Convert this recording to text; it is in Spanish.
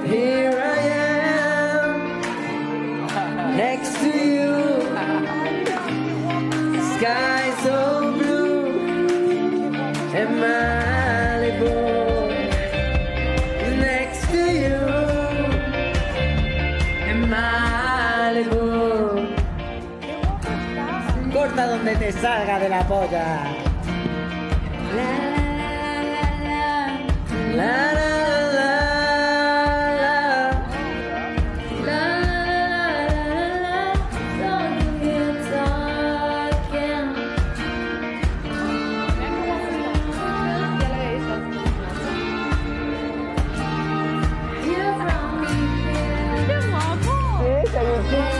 Here I am, next to you. Sky so blue, In Malibu next to you, In Malibu. Corta donde te salga de la polla. Thank